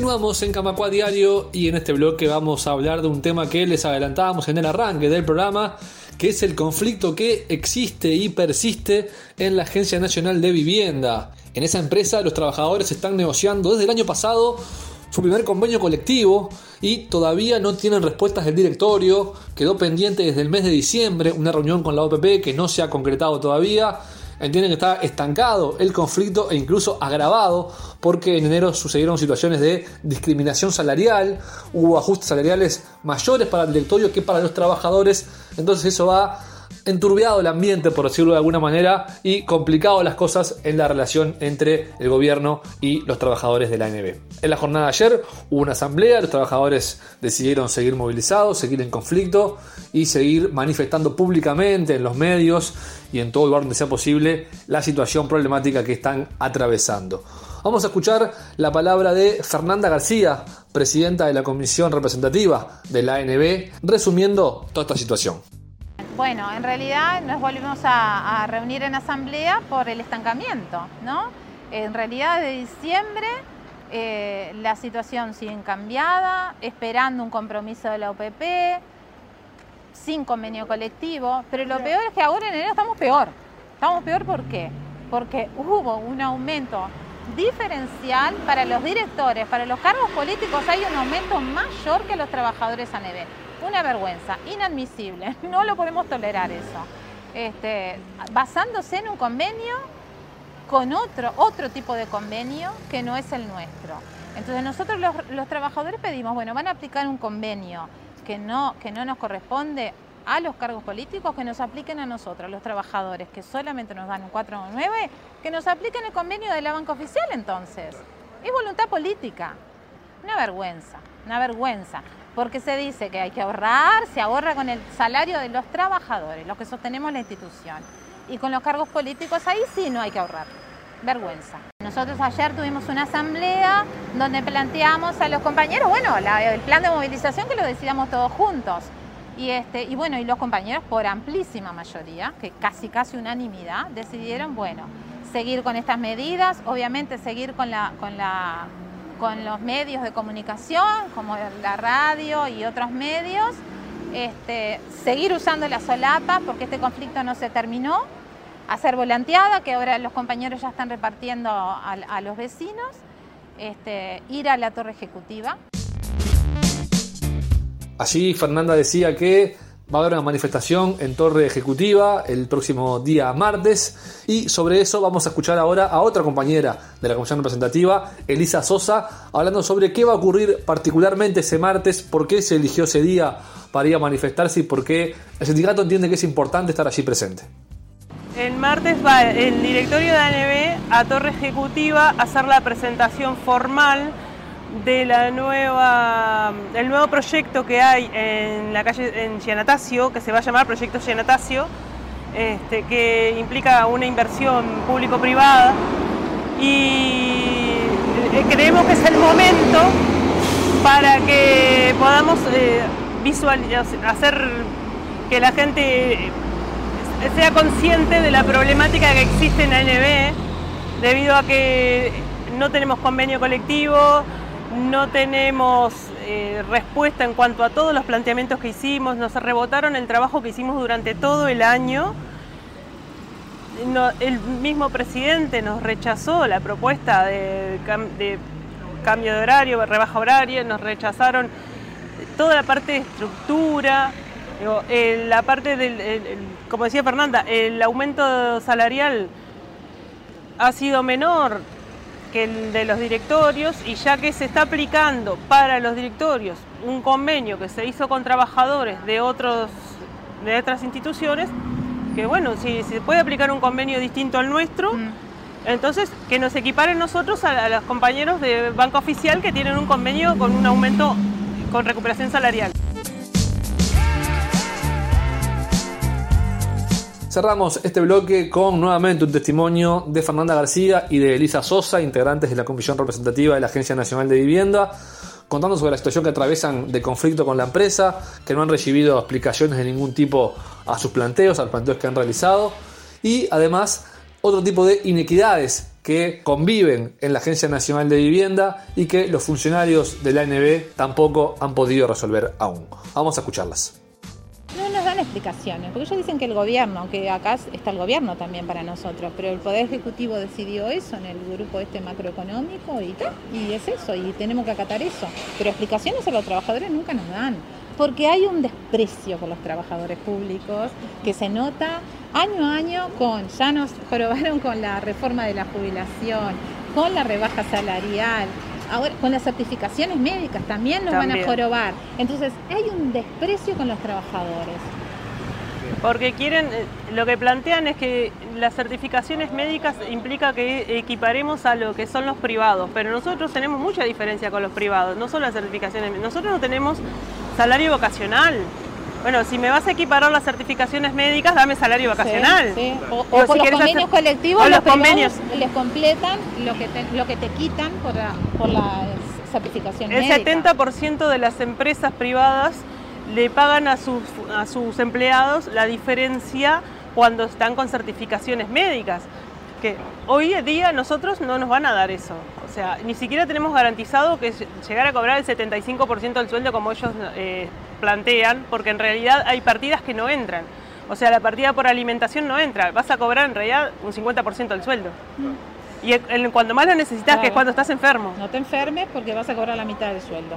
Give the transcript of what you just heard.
Continuamos en Camacua Diario y en este bloque vamos a hablar de un tema que les adelantábamos en el arranque del programa, que es el conflicto que existe y persiste en la Agencia Nacional de Vivienda. En esa empresa los trabajadores están negociando desde el año pasado su primer convenio colectivo y todavía no tienen respuestas del directorio. Quedó pendiente desde el mes de diciembre una reunión con la OPP que no se ha concretado todavía entienden que está estancado el conflicto e incluso agravado porque en enero sucedieron situaciones de discriminación salarial, hubo ajustes salariales mayores para el directorio que para los trabajadores, entonces eso va enturbiado el ambiente, por decirlo de alguna manera, y complicado las cosas en la relación entre el gobierno y los trabajadores de la ANB. En la jornada de ayer hubo una asamblea, los trabajadores decidieron seguir movilizados, seguir en conflicto y seguir manifestando públicamente en los medios y en todo lugar donde sea posible la situación problemática que están atravesando. Vamos a escuchar la palabra de Fernanda García, presidenta de la Comisión Representativa de la ANB, resumiendo toda esta situación. Bueno, en realidad nos volvimos a, reunir en asamblea por el estancamiento, ¿no? En realidad de diciembre eh, la situación sigue cambiada, esperando un compromiso de la OPP, sin convenio colectivo, pero lo peor es que ahora en enero estamos peor. Estamos peor ¿por qué? Porque hubo un aumento diferencial para los directores, para los cargos políticos hay un aumento mayor que los trabajadores a nivel una vergüenza, inadmisible, no lo podemos tolerar eso. Este, basándose en un convenio con otro, otro tipo de convenio que no es el nuestro. Entonces nosotros los, trabajadores pedimos, bueno, van a aplicar un convenio que no, que no nos corresponde a los cargos políticos, que nos apliquen a nosotros, los trabajadores, que solamente nos dan un 4 o 9, que nos apliquen el convenio de la banca oficial entonces. Es voluntad política. Una vergüenza, una vergüenza porque se dice que hay que ahorrar, se ahorra con el salario de los trabajadores, los que sostenemos la institución. Y con los cargos políticos ahí sí no hay que ahorrar. Vergüenza. Nosotros ayer tuvimos una asamblea donde planteamos a los compañeros, bueno, el plan de movilización que lo decidamos todos juntos. Y, este, y bueno, y los compañeros por amplísima mayoría, que casi casi unanimidad, decidieron, bueno, seguir con estas medidas, obviamente seguir con la, con la con los medios de comunicación, como la radio y otros medios, este, seguir usando la solapa porque este conflicto no se terminó, hacer volanteada, que ahora los compañeros ya están repartiendo a, los vecinos, este, ir a la torre ejecutiva. Allí Fernanda decía que Va a haber una manifestación en Torre Ejecutiva el próximo día martes y sobre eso vamos a escuchar ahora a otra compañera de la Comisión Representativa, Elisa Sosa, hablando sobre qué va a ocurrir particularmente ese martes, por qué se eligió ese día para ir a manifestarse y por qué el sindicato entiende que es importante estar allí presente. El martes va el directorio de ANB a Torre Ejecutiva a hacer la presentación formal de la nueva, el nuevo proyecto que hay en la calle en Giannatasio, que se va a llamar Proyecto Giannatasio, este, que implica una inversión público-privada. Y eh, creemos que es el momento para que podamos eh, visualizar, hacer que la gente eh, sea consciente de la problemática que existe en ANB debido a que no tenemos convenio colectivo, no tenemos eh, respuesta en cuanto a todos los planteamientos que hicimos, nos rebotaron el trabajo que hicimos durante todo el año. el mismo presidente nos rechazó la propuesta de, cambio de horario, rebaja horaria, nos rechazaron toda la parte de estructura, eh, la parte del, como decía Fernanda, el aumento salarial ha sido menor que el de los directorios y ya que se está aplicando para los directorios un convenio que se hizo con trabajadores de, otros, de otras instituciones, que bueno, si se puede aplicar un convenio distinto al nuestro, mm. entonces que nos equiparen nosotros a, a los compañeros de banca oficial que tienen un convenio con un aumento con recuperación salarial. Cerramos este bloque con nuevamente un testimonio de Fernanda García y de Elisa Sosa, integrantes de la Comisión Representativa de la Agencia Nacional de Vivienda, contando sobre la situación que atraviesan de conflicto con la empresa, que no han recibido explicaciones de ningún tipo a sus planteos, a los planteos que han realizado, y además otro tipo de inequidades que conviven en la Agencia Nacional de Vivienda y que los funcionarios de la ANB tampoco han podido resolver aún. Vamos a escucharlas. Explicaciones, porque ellos dicen que el gobierno, aunque acá está el gobierno también para nosotros, pero el Poder Ejecutivo decidió eso en el grupo este macroeconómico y tal, y es eso, y tenemos que acatar eso. Pero explicaciones a los trabajadores nunca nos dan, porque hay un desprecio por los trabajadores públicos que se nota año a año con, ya nos probaron con la reforma de la jubilación, con la rebaja salarial, ahora con las certificaciones médicas también nos van a jorobar. Entonces hay un desprecio con los trabajadores. Porque quieren, eh, lo que plantean es que las certificaciones médicas implica que equiparemos a lo que son los privados, pero nosotros tenemos mucha diferencia con los privados, no son las certificaciones, nosotros no tenemos salario vocacional. Bueno, si me vas a equiparar las certificaciones médicas, dame salario vacacional. O, por los convenios colectivos, los, convenios les completan lo que te, lo que te quitan por la, por la certificación El 70% de las empresas privadas le pagan a sus, a sus empleados la diferencia cuando están con certificaciones médicas. Que hoy en día nosotros no nos van a dar eso. O sea, ni siquiera tenemos garantizado que llegar a cobrar el 75% del sueldo como ellos eh, plantean, porque en realidad hay partidas que no entran. O sea, la partida por alimentación no entra, vas a cobrar en realidad un 50% del sueldo. Mm. Y cuando más lo necesitas, que es cuando estás enfermo. No te enfermes porque vas a cobrar la mitad del sueldo.